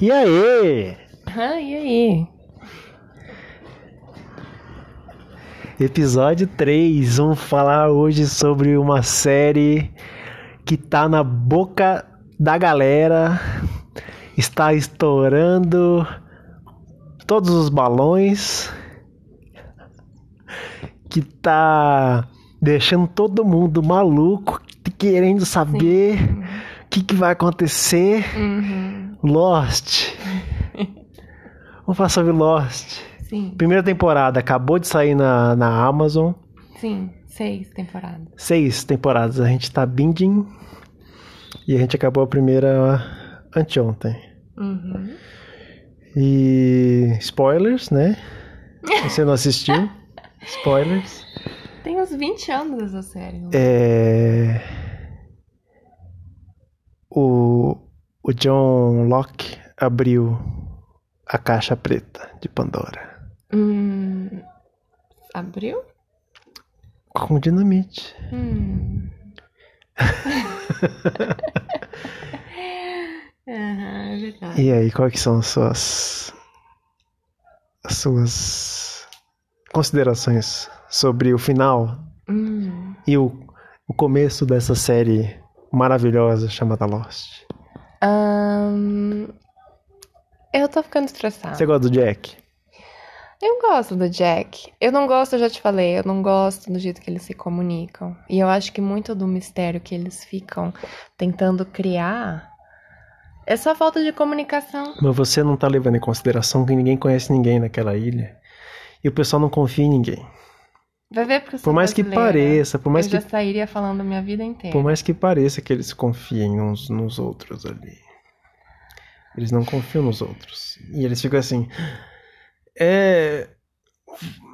E aí? Ah, e aí? Episódio 3. Vamos falar hoje sobre uma série que tá na boca da galera, está estourando todos os balões, que tá deixando todo mundo maluco, querendo saber o que, que vai acontecer. Uhum. Lost. Vamos falar sobre Lost. Sim, Primeira temporada acabou de sair na, na Amazon. sim, seis temporadas. Seis temporadas. A gente tá binging. E a gente acabou a primeira anteontem. Uhum. E spoilers, né? Você não assistiu? Spoilers. Tem uns 20 anos essa série. né? É... O, o John Locke abriu a caixa preta de Pandora. Hum, abriu? Com dinamite. Hum. É verdade. E aí, quais são as suas as suas considerações sobre o final Hum. e o, o começo dessa série maravilhosa chamada Lost? Ahn, eu tô ficando estressada. Você gosta do Jack? Eu gosto do Jack. Eu não gosto, eu já te falei, eu não gosto do jeito que eles se comunicam. E eu acho que muito do mistério que eles ficam tentando criar é só falta de comunicação. Mas você não tá levando em consideração que ninguém conhece ninguém naquela ilha. E o pessoal não confia em ninguém. Vai ver porque eu sou Por mais que pareça, por mais eu que, já sairia falando a minha vida inteira. por mais que pareça que eles confiem uns nos outros ali. Eles não confiam nos outros. E eles ficam assim. É.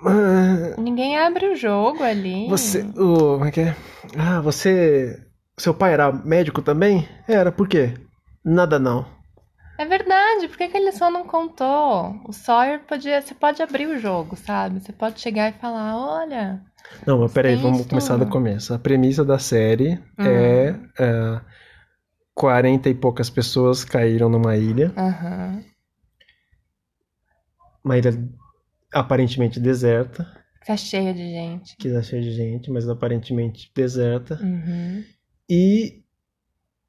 ah, Ninguém abre o jogo ali. Você. O, como é que é? Ah, você. Seu pai era médico também? Era, por quê? Nada não. Verdade, por que, que ele só não contou? O Sawyer podia. Você pode abrir o jogo, sabe? Você pode chegar e falar: olha. Não, mas peraí, vamos isso começar do tudo. começo. A premissa da série Hum. é, é 40 e poucas pessoas caíram numa ilha, Aham. uma ilha aparentemente deserta, Tá cheia de gente. que tá cheia de gente, mas aparentemente deserta, Uhum. e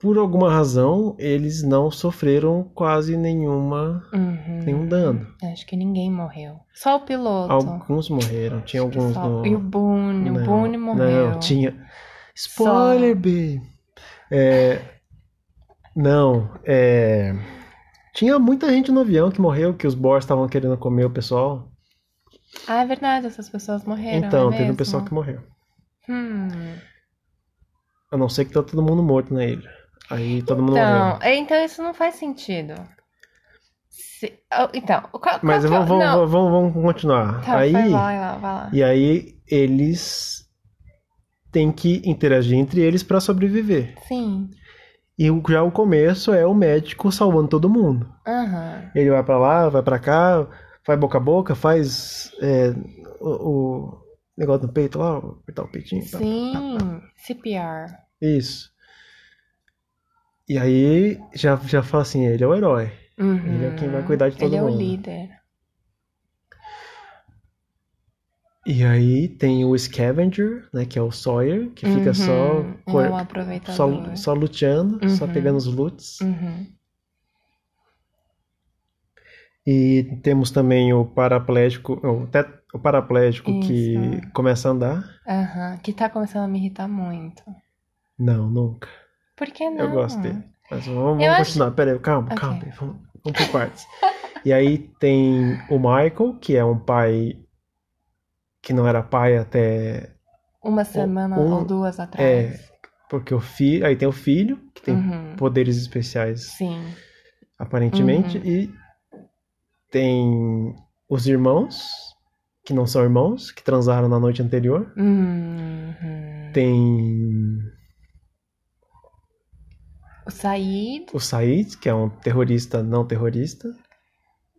por alguma razão eles não sofreram quase nenhuma Uhum. nenhum dano. Acho que ninguém morreu. Só o piloto. Alguns morreram, tinha Acho alguns só- no... E o Boone. Não, o Boone morreu. Não, tinha. Spoiler, babe. É... Não, é. Tinha muita gente no avião que morreu, que os Boers estavam querendo comer o pessoal. Ah, é verdade, essas pessoas morreram. então, é teve um mesmo? pessoal que morreu. Hum. A não ser que tá todo mundo morto na ilha. Aí todo mundo Então, morreu. é, então isso não faz sentido. Se- oh, então, qual, Mas é vamos, vamos, vamos, vamos continuar. Tá, aí, vai lá, vai lá, vai lá. e aí eles têm que interagir entre eles pra sobreviver. Sim. E já o começo é o médico salvando todo mundo. Aham. Ele vai pra lá, vai pra cá, faz boca a boca, faz é, o, o negócio no peito lá, apertar o peitinho. tá? Sim. CPR. Isso. E aí já, já fala assim, ele é o herói. Uhum. Ele é quem vai cuidar de todo Ele é o mundo. líder. E aí tem o Scavenger, né, que é o Sawyer, que fica só, Uhum. cor- É um só, só luteando, só Uhum. pegando os loots. Uhum. E temos também o paraplégico, o, tet- o paraplégico que Isso. começa a andar. Aham. Que tá começando a me irritar muito. Não, nunca. Por que não? Eu gosto dele. Mas vamos, vamos acho- continuar. Pera aí, calma, Ok. calma. Vamos, vamos por partes. e aí tem o Michael, que é um pai que não era pai até. Uma semana um- ou duas É, atrás. porque o filho. Aí tem o filho, que tem Uhum. poderes especiais, Sim. aparentemente. Uhum. E tem os irmãos, que não são irmãos, que transaram na noite anterior. Uhum. Tem O Said. o Said, que é um terrorista não terrorista,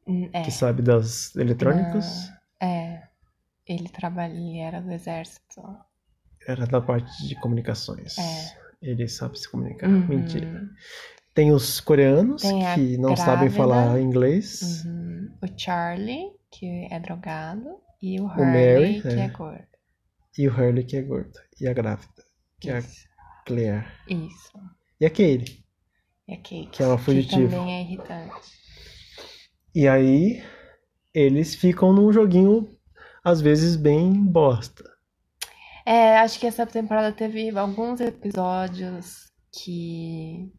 hum, É. que sabe das eletrônicas. É. Ele trabalha, ele era do exército. Era da parte de comunicações. É. Ele sabe se comunicar. Uhum. Mentira. Tem os coreanos Tem que não sabem grávida. falar inglês. Uhum. O Charlie, que é drogado, e o Mary, Hurley, que é. é gordo. E o Hurley, que é gordo. E a grávida, que é a Isso. Claire. Isso. E a Katie. E Kate, Que é uma fugitiva. Que também é irritante. E aí, eles ficam num joguinho, às vezes, bem bosta. É, acho que essa temporada teve alguns episódios que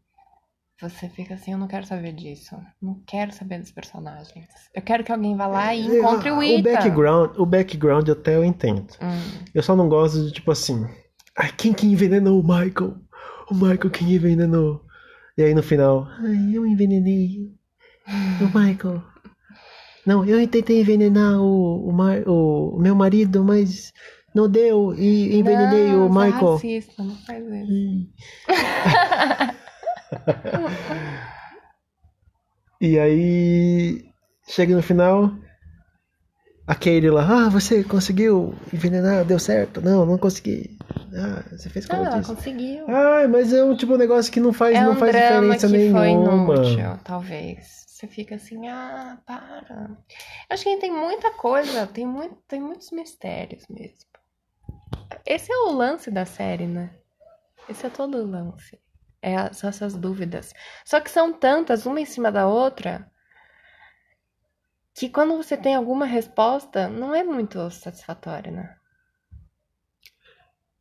você fica assim, eu não quero saber disso. Não quero saber dos personagens. Eu quero que alguém vá lá e encontre o o Ethan. background, o background até eu entendo. Hum. Eu só não gosto de, tipo assim... Ai, quem que envenenou o Michael? O Michael quem envenenou? E aí, no final... Ai, eu envenenei o Michael. Não, eu tentei envenenar o, o, Mar- o meu marido, mas não deu. E envenenei não, o é Michael. racista, não faz isso. Hum. E aí, chega no final, a Katie lá, ah, você conseguiu envenenar, deu certo? Não, não consegui. Ah, você fez como eu Ah, disse. conseguiu. Ah, mas é um tipo um negócio que não faz, é não um faz drama diferença que foi nenhuma. inútil, talvez. Você fica assim, ah, para. Eu acho que tem muita coisa, tem, muito, tem muitos mistérios mesmo. Esse é o lance da série, né? Esse é todo o lance. É, são essas dúvidas. Só que são tantas, uma em cima da outra, que quando você tem alguma resposta, não é muito satisfatória, né?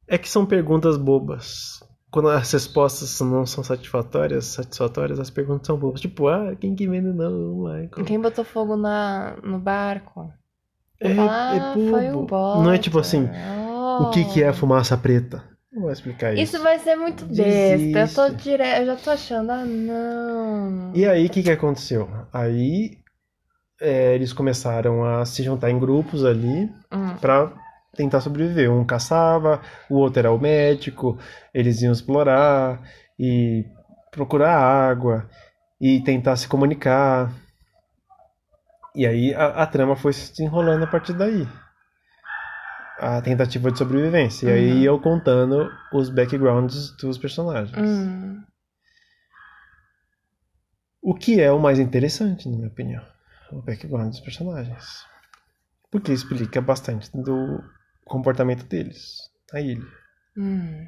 É que são perguntas bobas. Quando as respostas não são satisfatórias, satisfatórias, as perguntas são bobas. Tipo, ah, quem que envenenou o Michael? Quem botou fogo na, no barco? É, ah, é foi o bobo. Não é tipo assim, Potter. o que que é Oh. fumaça preta? Não vou explicar isso. Isso vai ser muito besta. Eu tô dire... Eu já tô achando, ah, não. E aí, o que que aconteceu? Aí, é, eles começaram a se juntar em grupos ali Hum. pra tentar sobreviver. Um caçava, o outro era o médico, eles iam explorar e procurar água e tentar se comunicar. E aí a, a trama foi se desenrolando a partir daí. A tentativa de sobrevivência. E aí Uhum. eu contando os backgrounds dos personagens. Hum. O que é o mais interessante, na minha opinião, o background dos personagens. Porque explica bastante do comportamento deles na ilha. Hum.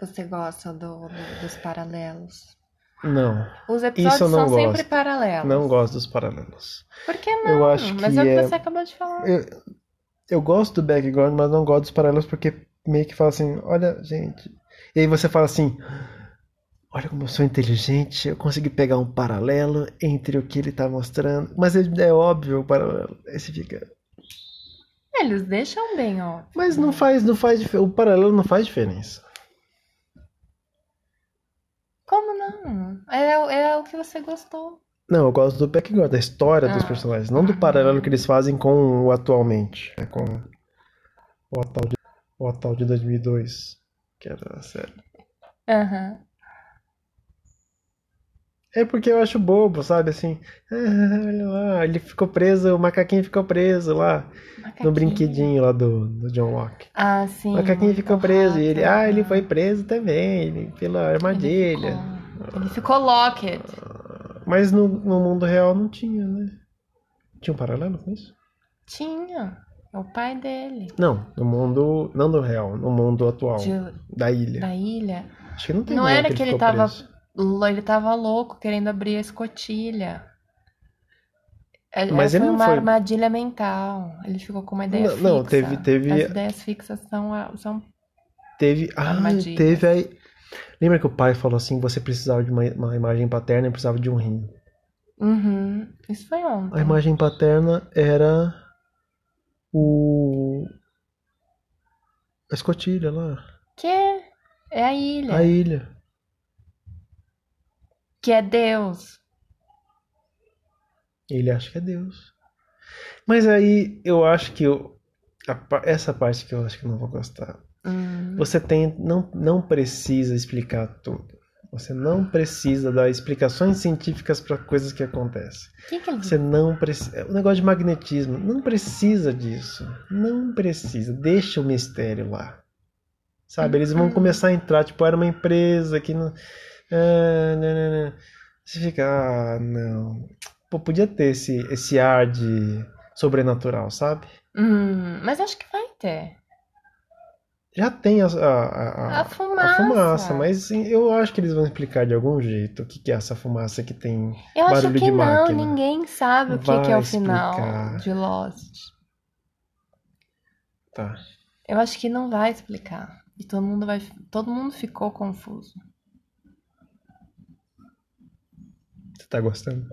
Você gosta do, do- dos paralelos? Não, Os episódios são sempre gosto. paralelos. não gosto dos paralelos. Por que não? Eu acho Mas que é o que é- você acabou de falar. Eu, eu gosto do background, mas não gosto dos paralelos porque meio que fala assim, olha, gente. E aí você fala assim, olha como eu sou inteligente, eu consegui pegar um paralelo entre o que ele tá mostrando. Mas é, é óbvio o paralelo. Aí você fica. Eles deixam bem, ó. Mas não faz, não faz O paralelo não faz diferença. Como não? É, é o que você gostou. Não, eu gosto do background, da história dos Ah. personagens, não do paralelo que eles fazem com o atualmente, né, com o atual de, o atual de 2002, que era a série. Aham. É porque eu acho bobo, sabe, assim, ah, olha lá, ele ficou preso, o macaquinho ficou preso lá, no Macaquinho. brinquedinho lá do, do John Locke. Ah, sim. O macaquinho ficou preso, e ele, ah, ele foi preso também, ele, pela armadilha. Ele ficou, ele ficou locked. Mas no, no mundo real não tinha, né? Tinha um paralelo com isso? Tinha. É o pai dele. Não, no mundo. Não no real, no mundo atual. De- Da ilha. da ilha. Acho que não tem Não era que ele ficou tava. preso. Ele tava louco querendo abrir a escotilha. É- Mas foi ele não uma foi- armadilha mental. Ele ficou com uma ideia Não, fixa. não, teve- teve- As ideias fixas são, são Teve. Ah, Armadilhas. teve aí. Lembra que o pai falou assim: você precisava de uma, uma imagem paterna e precisava de um rim. Uhum. Isso foi ontem. A imagem paterna era o. A escotilha lá. Que é a ilha. A ilha. Que é Deus. Ele acha que é Deus. Mas aí eu acho que eu, a essa parte que eu acho que eu não vou gostar. Hum. Você tem, não, não precisa explicar tudo. Você não precisa dar explicações científicas para coisas que acontecem. Que, que ele Você não precisa. O negócio de magnetismo. Não precisa disso. Não precisa. Deixa o mistério lá. Sabe? Eles vão começar a entrar, tipo, era uma empresa que não. Ah, não, não, não. Você fica, ah, não. Pô, podia ter esse, esse ar de sobrenatural, sabe? Hum, mas acho que vai ter. Já tem a, a, A fumaça. fumaça, mas eu acho que eles vão explicar de algum jeito o que, que é essa fumaça que tem Eu acho barulho que de não, máquina. ninguém sabe o que, Vai que é o final explicar. de Lost. Tá. Eu acho que não vai explicar. E todo mundo vai. Todo mundo ficou confuso. Você tá gostando?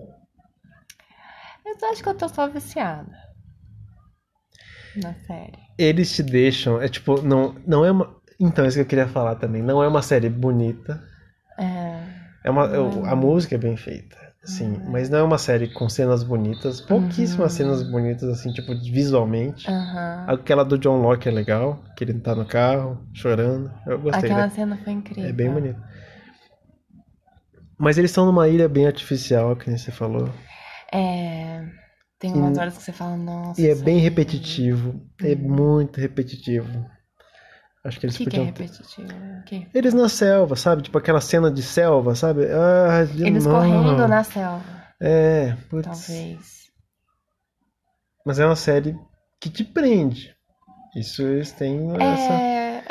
Eu acho que eu tô só viciada. Na série. Eles te deixam, é tipo, não, não é uma. Então, isso que eu queria falar também. Não é uma série bonita. É. É uma, eu- a música é bem feita, sim, mas não é uma série com cenas bonitas, pouquíssimas cenas bonitas, assim, tipo, visualmente. Aham. Aquela do John Locke é legal, que ele tá no carro, chorando. Eu gostei, Aquela né? cena foi incrível. É bem bonito. Mas eles estão numa ilha bem artificial, que nem você falou. É. Tem E- umas horas que você fala, nossa. E é bem aqui- repetitivo. É muito repetitivo. Acho que eles que, que é podiam repetitivo? O quê? Eles na selva, sabe? Tipo aquela cena de selva, sabe? Ah, de Eles novo. correndo na selva, É, putz. talvez. Mas é uma série que te prende. Isso eles têm essa.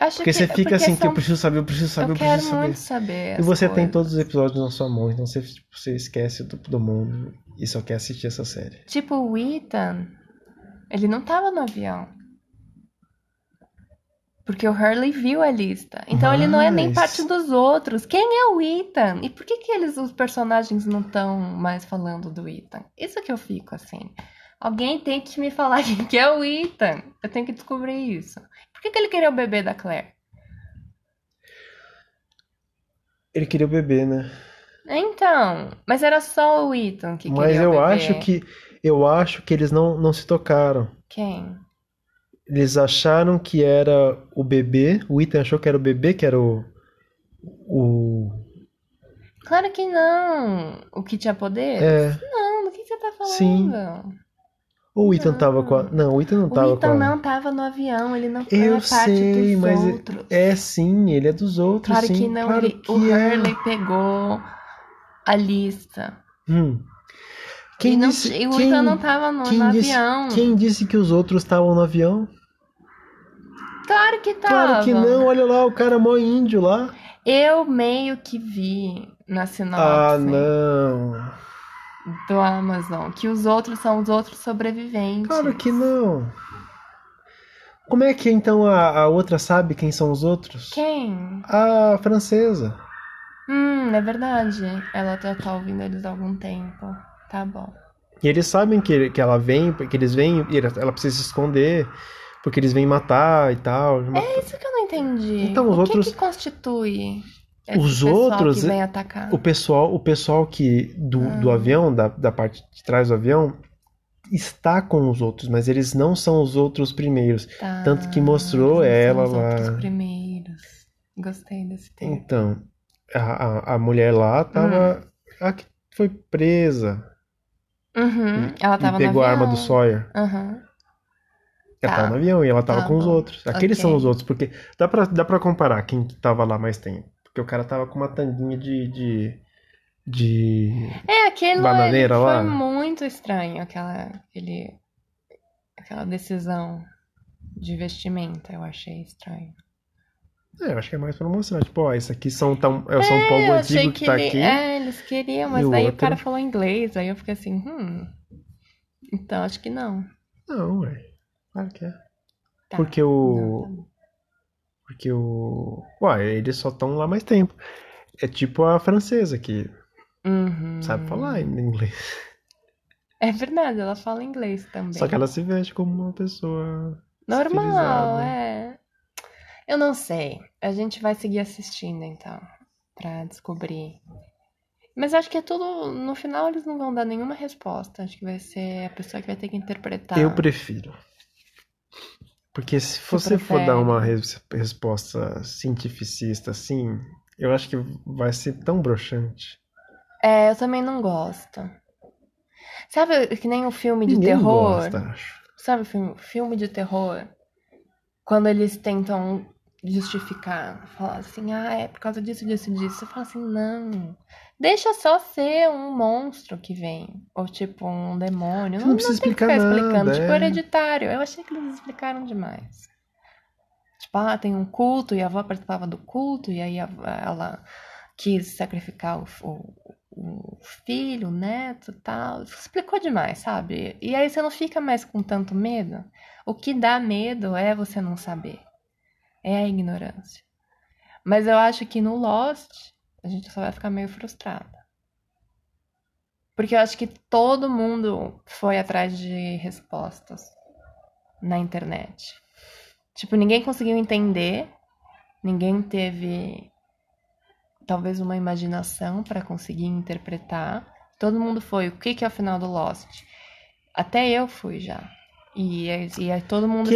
Acho Porque que, você fica porque assim, que são- eu preciso saber, eu preciso saber, Eu eu, quero preciso saber. muito saber. E você tem coisas. todos os episódios na sua mão, então você, tipo, você esquece do, do mundo e só quer assistir essa série. Tipo, o Ethan, ele não tava no avião. Porque o Hurley viu a lista. Então ele não é nem Mas- parte dos outros. Quem é o Ethan? E por que, que eles, os personagens, não estão mais falando do Ethan? Isso que eu fico assim. Alguém tem que me falar quem que é o Ethan. Eu tenho que descobrir isso. Por que, que ele queria o bebê da Claire? Ele queria o bebê, né? Então, mas era só o Ethan que Mas queria eu o bebê. acho que eu acho que eles não, não se tocaram. Quem? Eles acharam que era o bebê, o Ethan achou que era o bebê, que era o. O. Claro que não. O que tinha poder? É. Não, do que você tá falando? Sim. Ou o Ethan tava com a. Não, o Ethan não O tava com Ethan a. não tava no avião, ele não Eu é parte sei, dos mas outros. é sim, ele é dos outros, Claro sim. que não, claro ele- que o é. Hurley pegou a lista. Hum. Quem e não, disse, o quem, Ethan não tava no, no disse, avião. quem disse que os outros estavam no avião? Claro que tava. Claro que não, olha lá, o cara mó índio lá. Eu meio que vi na Ah, sinopse não. Do Amazon que os outros são os outros sobreviventes. Claro que não. Como é que então a, a outra sabe quem são os outros? Quem? A francesa. Hum, é verdade. Ela já tá ouvindo eles há algum tempo. Tá bom. E eles sabem que, que ela vem, que eles vêm, e ela precisa se esconder, porque eles vêm matar e tal. É isso que eu não entendi. Então, os o outros- que, que constitui esse Os pessoal outros- atacar? O pessoal, o pessoal que do, do Ah. avião, da, da parte de trás do avião, está com os outros, mas eles não são os outros primeiros. Tá, tanto que mostrou ela os lá. outros primeiros. Gostei desse termo. Então, a, a, a mulher lá tava. Hum. A que foi presa Uhum, ela tava e pegou a arma do Sawyer. Aham. Ela Tá. tava no avião e ela tava Tá com os outros. Aqueles Ok. são os outros, porque dá pra, dá pra comparar quem que tava lá mais tempo. Porque o cara tava com uma tanguinha de. de, de... É, aquele Bananeira lá. foi muito estranho, aquela, aquele, aquela decisão de vestimenta, eu achei estranho. É, eu acho que é mais pra mostrar. Tipo, ó, isso aqui são tão, é o São É, Paulo achei antigo que, tá ele- aqui. É, eles queriam, mas o daí o outro? cara falou inglês, aí eu fiquei assim, hum. Então acho que não. Não, ué. Claro que é. Tá. Porque Não, o. tá bom. Porque o. Ué, eles só estão lá mais tempo. É tipo a francesa que Uhum. sabe falar em inglês. É verdade, ela fala inglês também. Só que ela se veste como uma pessoa. Normal, é. Eu não sei. A gente vai seguir assistindo então, pra descobrir. Mas acho que é tudo. No final eles não vão dar nenhuma resposta. Acho que vai ser a pessoa que vai ter que interpretar. Eu prefiro. Porque se você for dar uma res- resposta cientificista assim, eu acho que vai ser tão broxante. É, eu também não gosto. Sabe que nem o filme de Ninguém terror? gosta, acho. Sabe o filme, filme de terror? Quando eles tentam justificar, falar assim, ah, é por causa disso, disso, disso. Você fala assim, não. Deixa só ser um monstro que vem. Ou tipo, um demônio. Não, não precisa não tem que explicar ficar explicando. nada, Tipo, é. hereditário. Eu achei que eles explicaram demais. Tipo, ah, tem um culto e a avó participava do culto e aí ela quis sacrificar o, o, o filho, o neto e tal. Explicou demais, sabe? E aí você não fica mais com tanto medo. O que dá medo é você não saber. É a ignorância. Mas eu acho que no Lost a gente só vai ficar meio frustrada. Porque eu acho que todo mundo foi atrás de respostas na internet. Tipo, ninguém conseguiu entender, ninguém teve talvez uma imaginação para conseguir interpretar. Todo mundo foi, o que que é o final do Lost? Até eu fui já. E, e aí todo mundo assim,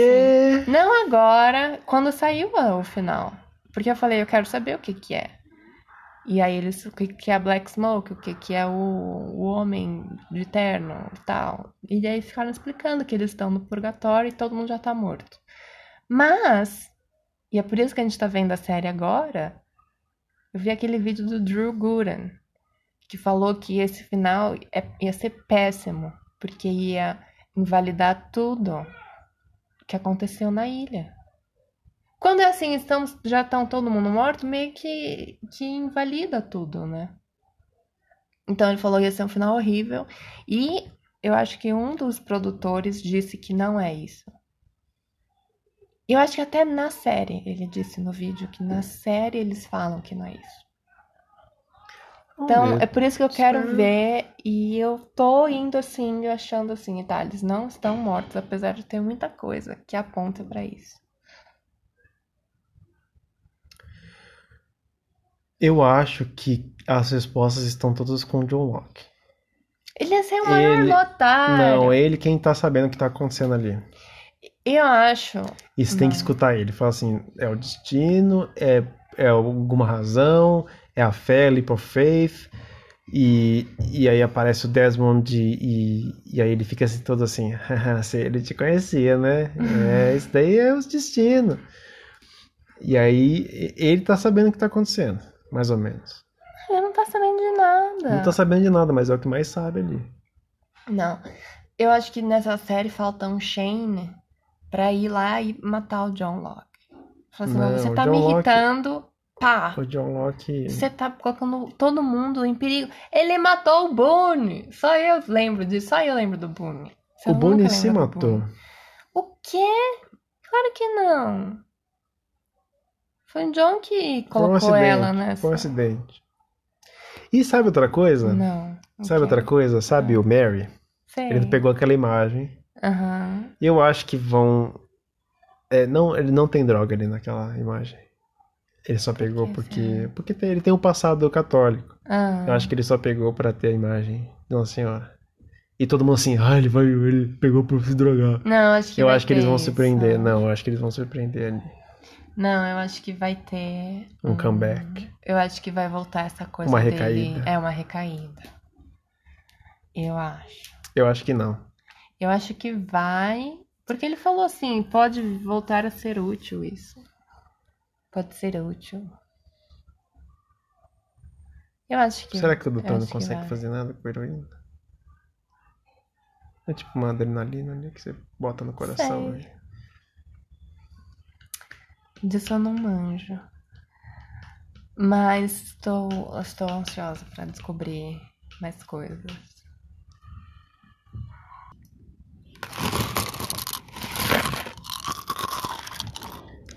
Que? não agora, quando saiu o final. Porque eu falei, eu quero saber o que que é. E aí eles, o que que é a Black Smoke, o que que é o, o Homem de Terno e tal. E aí ficaram explicando que eles estão no purgatório e todo mundo já tá morto. Mas, e é por isso que a gente tá vendo a série agora, eu vi aquele vídeo do Drew Gooden, que falou que esse final é- ia ser péssimo, porque ia invalidar tudo que aconteceu na ilha. Quando é assim, estamos, já estão todo mundo morto, meio que, que invalida tudo, né? Então ele falou que ia ser um final horrível. E eu acho que um dos produtores disse que não é isso. Eu acho que até na série ele disse no vídeo que na série eles falam que não é isso. Então, é por isso que eu quero ver e eu tô indo assim, achando assim, tá, eles não estão mortos, apesar de ter muita coisa que aponta pra isso. Eu acho que as respostas estão todas com o John Locke. Ele ser o maior Ele- otário. Não, é ele quem tá sabendo o que tá acontecendo ali. Eu acho. E você tem que escutar ele. Fala assim, é o destino, é, é alguma razão, é a fé, leap of faith. E, e aí aparece o Desmond e, e, e aí ele fica assim, todo assim, "Haha, se ele te conhecia, né? É, isso daí é os destinos. E aí ele tá sabendo o que tá acontecendo, mais ou menos. Ele não tá sabendo de nada. Não tá sabendo de nada, mas é o que mais sabe ali. Não. Eu acho que nessa série falta um Shane pra ir lá e matar o John Locke. Fala assim, Não, você o tá John me Locke- irritando. Pá. O John Locke. Você tá colocando todo mundo em perigo. Ele matou o Boone. Só eu lembro disso. Só eu lembro do Boone. Você O Boone se matou. Boone. O quê? Claro que não. Foi o John que Foi um colocou acidente. ela nessa. Foi um acidente. E sabe outra coisa? Não. Sabe quê? outra coisa? Sabe o Mary? Sei. Ele pegou aquela imagem. Aham. E eu acho que vão. É, não, ele não tem droga ali naquela imagem. Ele só pegou que porque. será? Porque tem- ele tem um passado católico. Ah. Eu acho que ele só pegou pra ter a imagem de uma senhora. E todo mundo assim, ah, ele vai. Ele pegou pra se drogar. Não, acho que Eu acho que eles vão isso. surpreender. Não, eu acho que eles vão surpreender ali. Não, eu acho que vai ter. Um comeback. Eu acho que vai voltar essa coisa Uma dele. recaída. É uma recaída. Eu acho. Eu acho que não. Eu acho que vai. Porque ele falou assim: pode voltar a ser útil isso. Pode ser útil. Eu acho que. Será que o doutor não consegue fazer nada com heroína? É tipo uma adrenalina ali que você bota no coração. Sei. né? Disso eu não manjo. Mas estou, estou ansiosa para descobrir mais coisas.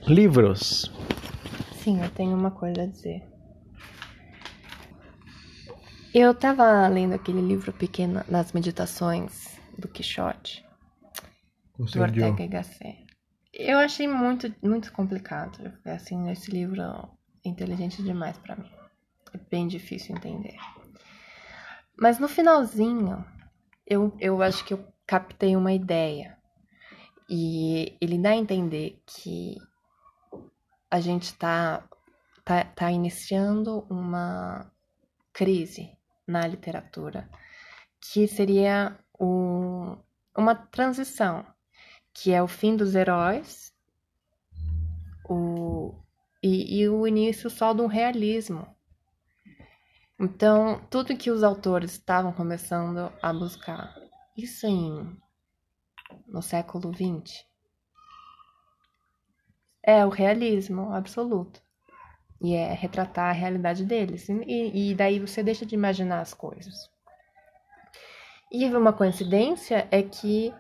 Livros. Sim, eu tenho uma coisa a dizer. Eu tava lendo aquele livro pequeno das meditações do Quixote, do. Ortega y Gasset. Eu achei muito, muito complicado. Assim, esse livro é inteligente demais pra mim. É bem difícil entender. Mas no finalzinho, eu, eu acho que eu captei uma ideia. E ele dá a entender que a gente tá, tá, tá iniciando uma crise na literatura, que seria um, uma transição, que é o fim dos heróis, o, e, e o início só de um realismo. Então, tudo que os autores estavam começando a buscar, isso em no século XX, é o realismo absoluto. E é retratar a realidade deles. E, e daí você deixa de imaginar as coisas. E uma coincidência é que,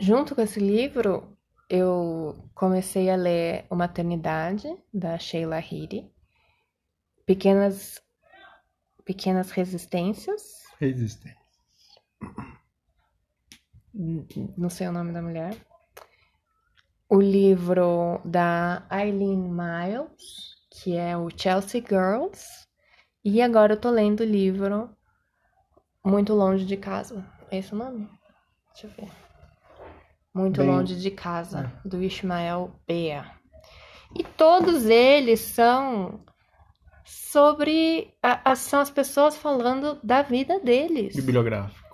junto com esse livro, eu comecei a ler O Maternidade, da Sheila Hiri. Pequenas, pequenas Resistências. Resistência. Não sei o nome da mulher o livro da Eileen Miles, que é o Chelsea Girls, e agora eu tô lendo o livro Muito Longe de Casa. É esse o nome? Deixa eu ver. Muito Bem... Longe de Casa, é. do Ishmael Bea. E todos eles são sobre. A, a, são as pessoas falando da vida deles. Bibliográfico.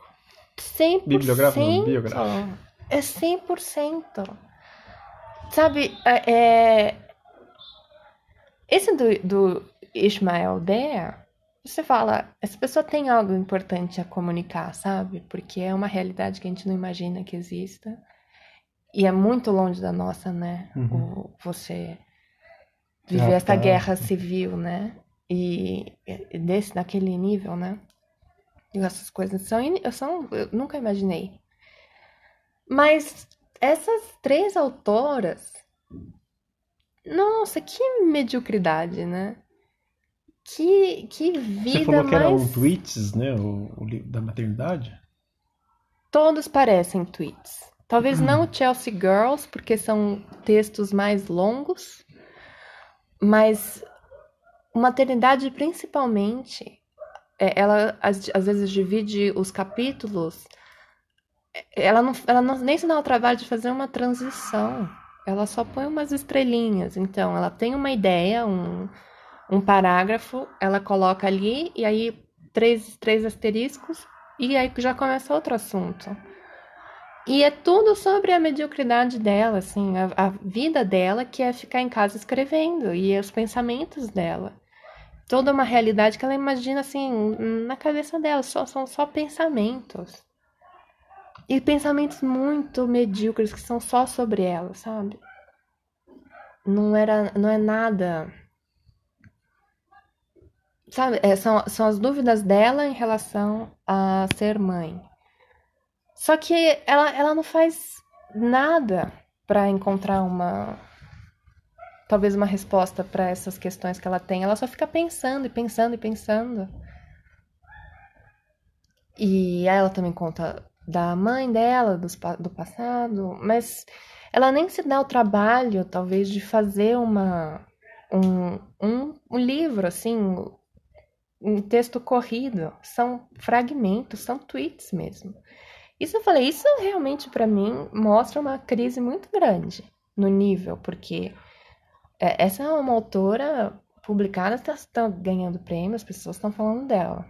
100%. Bibliográfico, não, biográfico. É 100%. Sabe, é, é... esse do, do Ismael Dea, você fala, essa pessoa tem algo importante a comunicar, sabe? Porque é uma realidade que a gente não imagina que exista. E é muito longe da nossa, né? Uhum. O, você viver essa tá. guerra civil, né? E, desse, daquele nível, né? E essas coisas são, são. Eu nunca imaginei. Mas essas três autoras. Nossa, que mediocridade, né? Que, que vida Você falou que mais... eram tweets, né? O, o livro da maternidade? Todos parecem tweets. Talvez hum. não Chelsea Girls, porque são textos mais longos, mas maternidade principalmente, é, ela às, às vezes divide os capítulos ela não, ela não nem se dá o trabalho de fazer uma transição. Ela só põe umas estrelinhas. Então, ela tem uma ideia, um, um parágrafo, ela coloca ali e aí três, três asteriscos e aí já começa outro assunto. E é tudo sobre a mediocridade dela, assim, a, a vida dela que é ficar em casa escrevendo e os pensamentos dela. Toda uma realidade que ela imagina assim na cabeça dela, só, são só pensamentos. E pensamentos muito medíocres que são só sobre ela, sabe? Não era, não é nada. Sabe, é, são, são as dúvidas dela em relação a ser mãe. Só que ela, ela não faz nada para encontrar uma talvez uma resposta para essas questões que ela tem. Ela só fica pensando e pensando e pensando. E ela também conta da mãe dela, do, do passado, mas ela nem se dá o trabalho, talvez, de fazer uma um, um, um livro, assim, um texto corrido. São fragmentos, são tweets mesmo. Isso eu falei, isso realmente para mim mostra uma crise muito grande no nível, porque é, essa é uma autora publicada, está tá ganhando prêmio, as pessoas estão falando dela.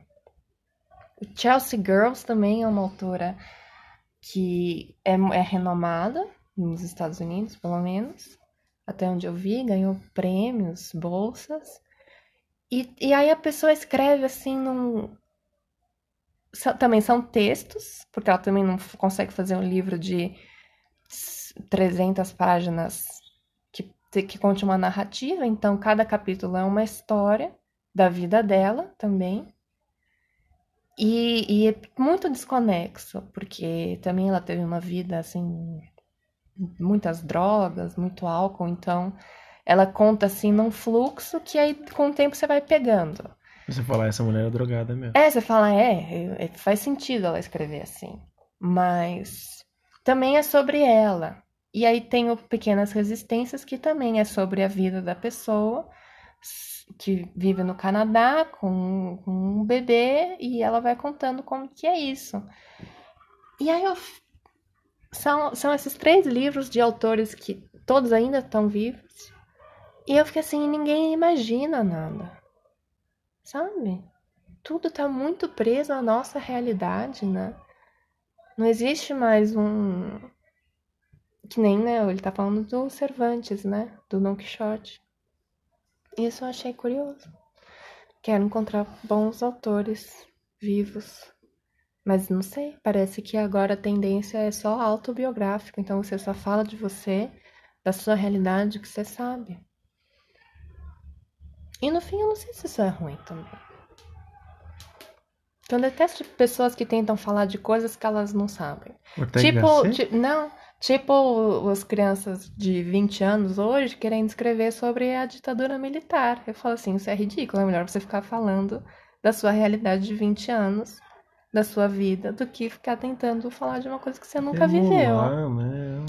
Chelsea Girls também é uma autora que é, é renomada nos Estados Unidos, pelo menos, até onde eu vi, ganhou prêmios, bolsas. E, e aí a pessoa escreve assim num. Também são textos, porque ela também não consegue fazer um livro de 300 páginas que, que conte uma narrativa, então cada capítulo é uma história da vida dela também. E, e é muito desconexo, porque também ela teve uma vida assim, muitas drogas, muito álcool, então ela conta assim num fluxo que aí com o tempo você vai pegando. Você fala, essa mulher é drogada mesmo. É, você fala, é, é, faz sentido ela escrever assim. Mas também é sobre ela. E aí tem o Pequenas Resistências, que também é sobre a vida da pessoa que vive no Canadá com, com, um bebê e ela vai contando como que é isso. E aí eu, são, são esses três livros de autores que todos ainda estão vivos. E eu fiquei assim, ninguém imagina nada. Sabe? Tudo tá muito preso à nossa realidade, né? Não existe mais um. Que nem, né? Ele tá falando do Cervantes, né? Do Don Quixote. Isso eu achei curioso. Quero encontrar bons autores vivos. Mas não sei, parece que agora a tendência é só autobiográfico, então você só fala de você, da sua realidade, que você sabe. E no fim eu não sei se isso é ruim também. Então eu detesto pessoas que tentam falar de coisas que elas não sabem. Tipo, ti- não, tipo as crianças de 20 anos hoje querendo escrever sobre a ditadura militar. Eu falo assim, isso é ridículo, é melhor você ficar falando da sua realidade de 20 anos, da sua vida, do que ficar tentando falar de uma coisa que você nunca viveu. Emular, né?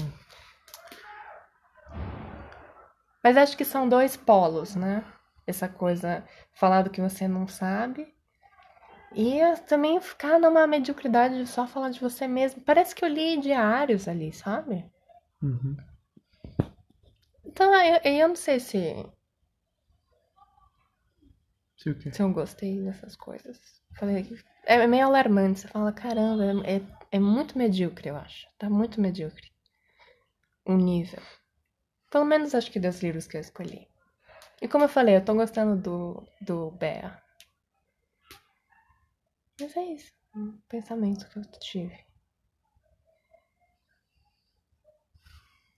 Mas acho que são dois polos, né? Essa coisa, falar do que você não sabe. E também ficar numa mediocridade de só falar de você mesmo. Parece que eu li diários ali, sabe? Uhum. Então, eu, eu não sei se, Sei o quê? se eu gostei dessas coisas. Falei, é meio alarmante. Você fala, caramba, é, é muito medíocre, eu acho. Tá muito medíocre. O nível. Pelo menos acho que dos livros que eu escolhi. E como eu falei, eu tô gostando do, do Bea. Mas é isso. Um pensamento que eu tive.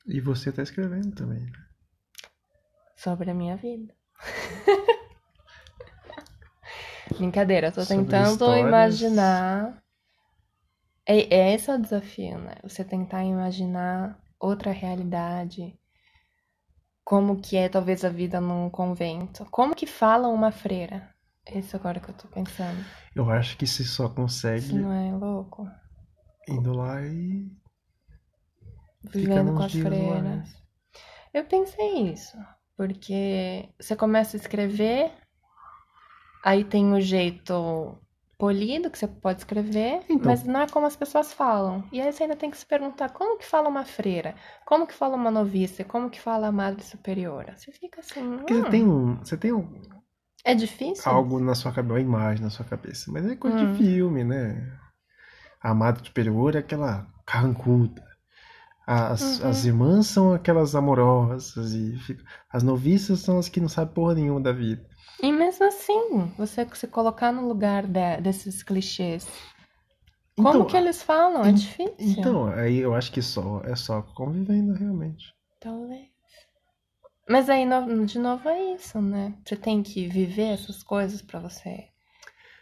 E você tá escrevendo também. né? Sobre a minha vida. Brincadeira, eu tô Sobre tentando histórias. imaginar. É, é esse é o desafio, né? Você tentar imaginar outra realidade. Como que é talvez a vida num convento. Como que fala uma freira? Esse agora que eu tô pensando. Eu acho que você só consegue Isso não é louco? indo lá e. Vivendo com as né? freiras. Eu pensei isso, porque você começa a escrever, aí tem o jeito polido que você pode escrever, Então. mas não é como as pessoas falam. E aí você ainda tem que se perguntar como que fala uma freira, como que fala uma noviça, como que fala a madre superiora. Você fica assim, Porque hum, você tem um. Você tem um, é difícil? algo na sua cabeça, uma imagem na sua cabeça. Mas é coisa Hum. de filme, né? A amada superior é aquela carrancuda. As, Uhum. as irmãs são aquelas amorosas. E fica- as noviças são as que não sabem porra nenhuma da vida. E mesmo assim, você se colocar no lugar de- desses clichês, como Então, que eles falam? É difícil. Então, aí eu acho que só é só convivendo realmente. Talvez. Mas aí, de novo, é isso, né? Você tem que viver essas coisas pra você.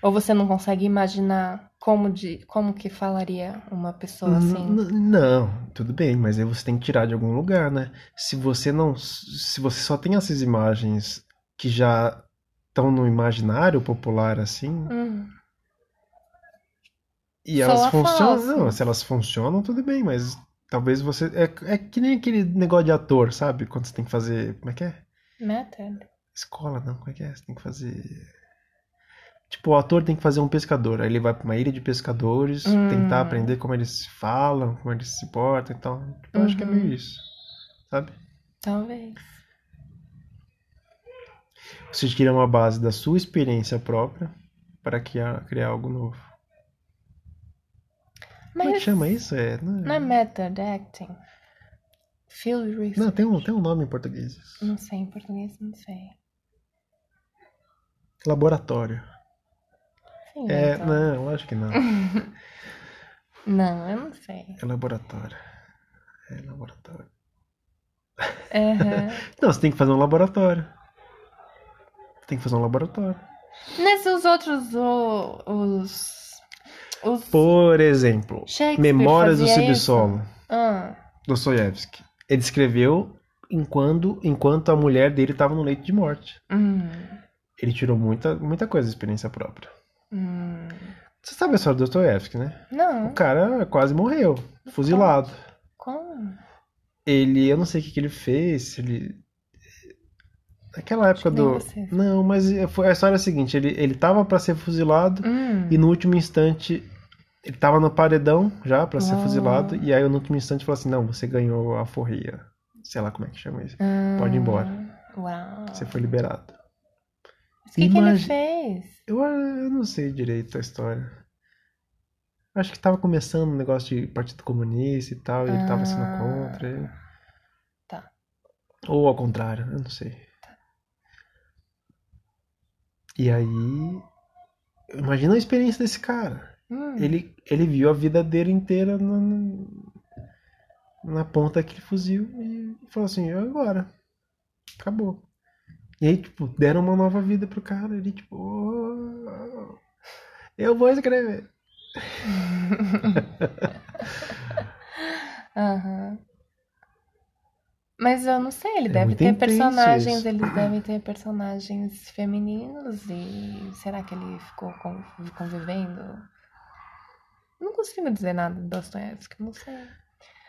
Ou você não consegue imaginar como, de, como que falaria uma pessoa assim? N- Não, tudo bem, mas aí você tem que tirar de algum lugar, né? Se você não, se você só tem essas imagens que já estão no imaginário popular assim, Hum, e elas funcionam, não, se elas funcionam, tudo bem, mas talvez você é, é que nem aquele negócio de ator, sabe? Quando você tem que fazer, como é que é? method. Escola, não, como é que é? Você tem que fazer Tipo, o ator tem que fazer um pescador, aí ele vai pra uma ilha de pescadores, Hum. tentar aprender como eles falam, como eles se portam, então, eu acho que é Uhum. meio isso, sabe? Talvez. Você tira uma base da sua experiência própria para criar, criar algo novo. Como é que chama isso? É, não, não é method acting. Field research. não, tem um, tem um nome em português. Não sei, em português não sei. Laboratório. Sim, É, então. não, acho que não. Não, eu não sei. É laboratório. É laboratório. Aham. Não, você tem que fazer um laboratório. Você tem que fazer um laboratório. Nesses outros, os. Os. Por exemplo, Shakespeare Memórias do Subsolo, isso? Ah, Dostoiévski. Ele escreveu enquanto, enquanto a mulher dele estava no leito de morte. hum, Ele tirou muita, muita coisa da experiência própria. hum. Você sabe a história do Dostoiévski, né? O Não, cara quase morreu, fuzilado. como? Ele, eu não sei o que, que ele fez, ele. Naquela época do. Não, mas foi a história é a seguinte: ele, ele tava pra ser fuzilado Hum, e no último instante ele tava no paredão já pra ser Uau. fuzilado e aí no último instante falou assim: não, você ganhou a forria. Sei lá como é que chama isso. ah, pode ir embora. Uau. Você foi liberado. Mas o que, que ele fez? Eu, eu não sei direito a história. Acho que tava começando um negócio de Partido Comunista e tal, e ele tava sendo Ah. contra. e- Tá. Ou ao contrário, eu não sei. E aí, imagina a experiência desse cara. Hum. Ele, ele viu a vida dele inteira na, na ponta daquele fuzil e falou assim, "E agora. Acabou. E aí, tipo, deram uma nova vida pro cara. Ele, tipo, "Oh, eu vou escrever. Aham. Mas eu não sei, ele É deve ter personagens, isso. eles devem ter personagens femininos e será que ele ficou con- convivendo? Não consigo dizer nada do Dostoiévski, não sei.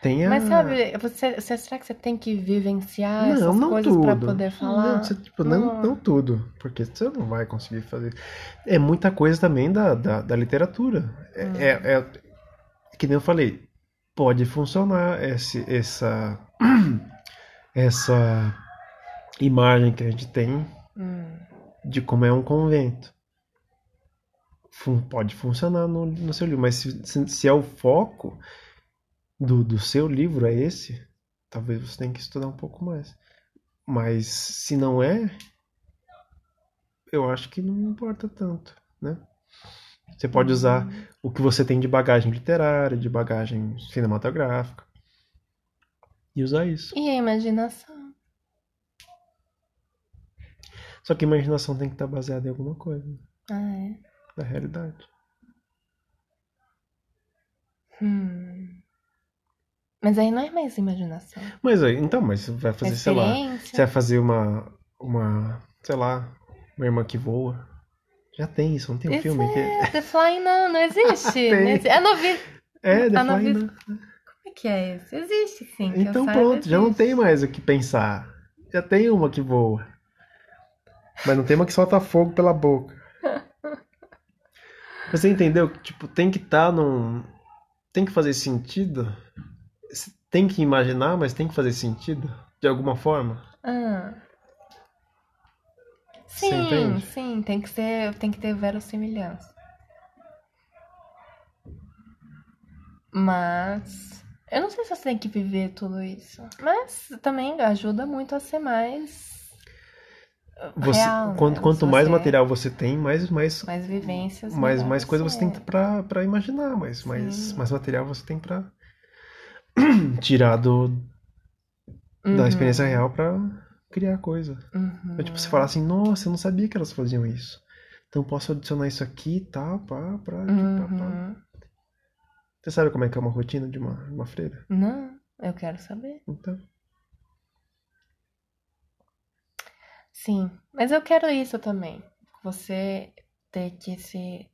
Tem a... Mas sabe, você, você- será que você tem que vivenciar Não, essas não coisas tudo. pra poder falar? Não, você, tipo, não, Não. não tudo, porque você não vai conseguir fazer. É muita coisa também da, da, da literatura. É, Hum. é, é- que nem eu falei, pode funcionar esse, essa, essa imagem que a gente tem Hum, de como é um convento. Fun- pode funcionar no, no seu livro, mas se, se, se é o foco do, do seu livro é esse, talvez você tenha que estudar um pouco mais. Mas se não é, eu acho que não importa tanto, né? Você pode usar o que você tem de bagagem literária, de bagagem cinematográfica e usar isso. E a imaginação? Só que a imaginação tem que estar baseada em alguma coisa Ah, é. Da realidade. Hum. Mas aí não é mais imaginação. Mas aí, então, mas você vai fazer, sei lá, você vai fazer uma, uma, sei lá, uma irmã que voa. Já tem isso, não tem um Isso filme que é The Flying Nun, não existe. Não existe. É novi... é, The a Flying. Como é que é esse? Existe sim. que Então saiba, pronto, já não tem mais o que pensar. Já tem uma que voa. Mas não tem uma que solta fogo pela boca. Você entendeu? Tipo, tem que estar num. Tem que fazer sentido. Tem que imaginar, mas tem que fazer sentido. De alguma forma. Ah. Sim, sim, tem que ser, tem que ter verossimilhança. Mas eu não sei se você tem que viver tudo isso, mas também ajuda muito a ser mais Você, real, né? quanto, quanto Se mais material você tem, mais, mais, mais vivências, mais, mais coisa você tem é. pra, pra imaginar. Mais, mais, Sim. mais material você tem pra tirar do, da Uhum, experiência real pra criar coisa. uhum. Então, tipo, você fala assim, nossa, eu não sabia que elas faziam isso. Então eu posso adicionar isso aqui tal, pá, pra aqui, pá, pá. Uhum. Você sabe como é que é uma rotina de uma, uma freira? Não, eu quero saber. Então, Sim, mas eu quero isso também. Você ter que se.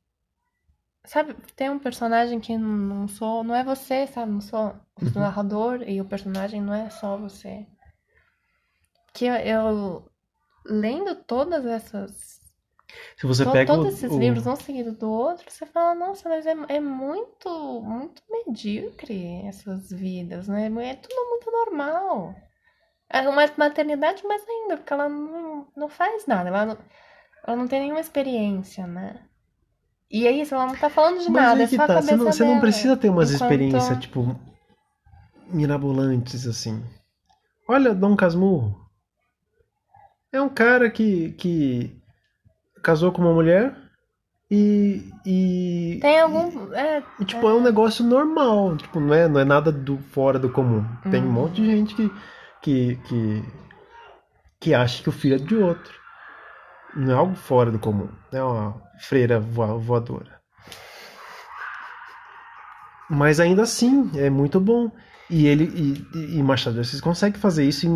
Sabe, tem um personagem que não sou. Não é você, sabe? Não sou o Uhum. narrador e o personagem não é só você. Que eu, eu lendo todas essas. se você to- pega todos esses o- livros, um seguido do outro, você fala, nossa, mas é, é muito, muito medíocre essas vidas, né? É tudo muito normal. É uma maternidade mais ainda, porque ela não, não faz nada, ela não, ela não tem nenhuma experiência, né? E é isso, ela não tá falando de Mas nada, é que só tá, você não, você não precisa ter umas Enquanto- experiências, tipo, mirabolantes, assim. Olha Dom Casmurro. É um cara que, que casou com uma mulher e. e Tem algum. É, e, tipo, é um negócio normal. Tipo, não é, não é nada do fora do comum. Tem um Uhum. monte de gente que, que, que, que acha que o filho é de outro. Não é algo fora do comum. Não é uma freira voa- voadora. Mas ainda assim, é muito bom. E ele e, e Machado de Assis consegue fazer isso,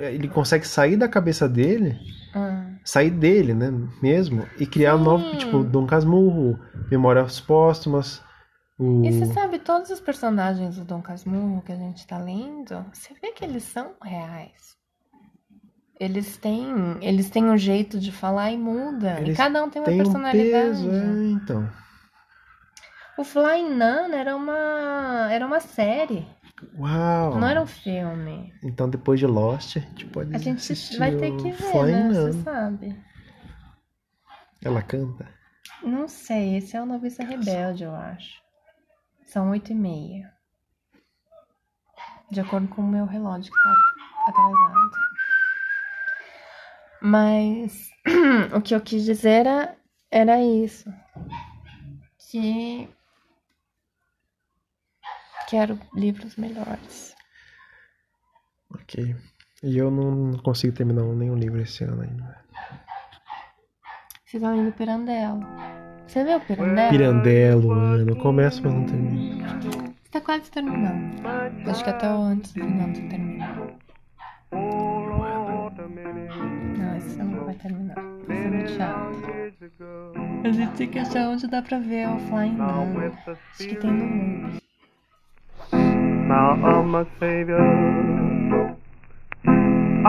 ele consegue sair da cabeça dele, ah, sair dele, né, mesmo, e criar um novo, tipo, Dom Casmurro, Memórias Póstumas, o... E você sabe, todos os personagens do Dom Casmurro que a gente tá lendo, você vê que eles são reais. Eles têm, eles têm um jeito de falar e muda. Eles e cada um tem uma tem um personalidade. peso, é, então. O Flying Nun era uma, era uma série, Uau! não era um filme. Então depois de Lost, a gente pode A gente vai ter que ver, Flying né? Nun. Você sabe. Ela canta. Não sei, esse é o Noviça Rebelde, eu acho. São oito e meia. De acordo com o meu relógio que tá atrasado. Mas o que eu quis dizer era, era isso. Que quero livros melhores. Ok. E eu não consigo terminar nenhum livro esse ano ainda. Vocês estão indo Pirandello. Você viu Pirandello? Pirandello, mano. Eu começo, mas não termino. Você tá quase terminando. Acho que até o antes do final você termina. Não, esse você não vai terminar. Isso é muito chato. A gente tem que achar onde dá pra ver offline não. Acho que tem no mundo. Now I'm a savior.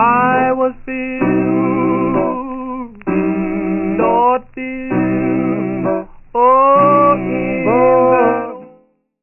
I was filled, naughty Oh,